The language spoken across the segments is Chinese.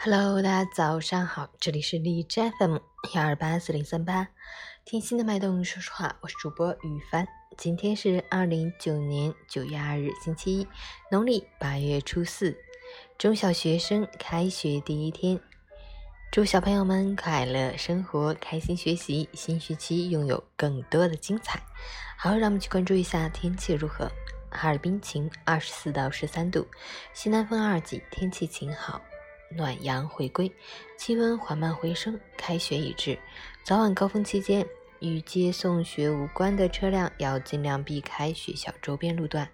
Hello，大家早上好，这里是荔枝 FM 幺二八四零三八，听心的脉动说说话，我是主播雨帆。今天是二零一九年九月二日，星期一，农历八月初四，中小学生开学第一天，祝小朋友们快乐生活，开心学习，新学期拥有更多的精彩。好，让我们去关注一下天气如何。哈尔滨晴，二十四到十三度，西南风二级，天气晴好。暖阳回归，气温缓慢回升。开学已至，早晚高峰期间，与接送学无关的车辆要尽量避开学校周边路段，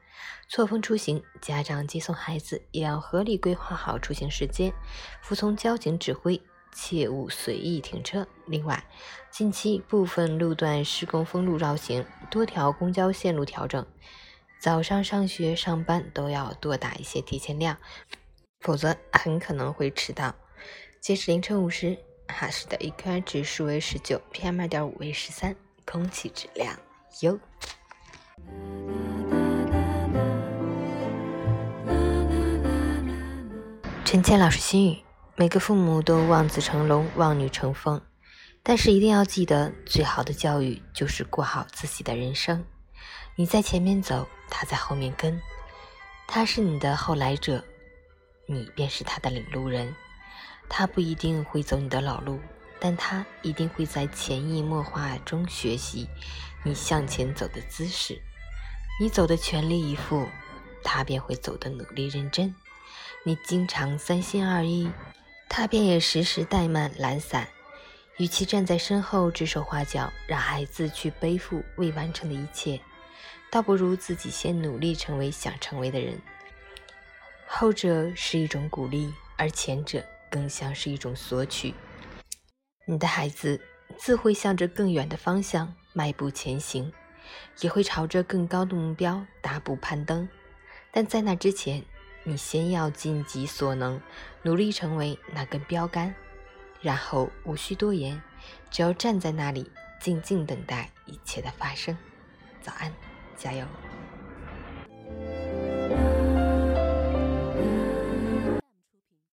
错峰出行。家长接送孩子也要合理规划好出行时间，服从交警指挥，切勿随意停车。另外，近期部分路段施工封路绕行，多条公交线路调整，早上上学上班都要多打一些提前量。否则很可能会迟到。截止凌晨五时，哈市的 AQI 指数为十九，PM 二点五为十三，空气质量优。陈倩老师心语：每个父母都望子成龙，望女成凤，但是一定要记得，最好的教育就是过好自己的人生。你在前面走，他在后面跟，他是你的后来者。你便是他的领路人，他不一定会走你的老路，但他一定会在潜移默化中学习你向前走的姿势。你走的全力以赴，他便会走的努力认真。你经常三心二意，他便也时时怠慢懒散。与其站在身后指手画脚，让孩子去背负未完成的一切，倒不如自己先努力成为想成为的人。后者是一种鼓励，而前者更像是一种索取。你的孩子自会向着更远的方向迈步前行，也会朝着更高的目标大步攀登。但在那之前，你先要尽己所能，努力成为那根标杆，然后无需多言，只要站在那里，静静等待一切的发生。早安，加油！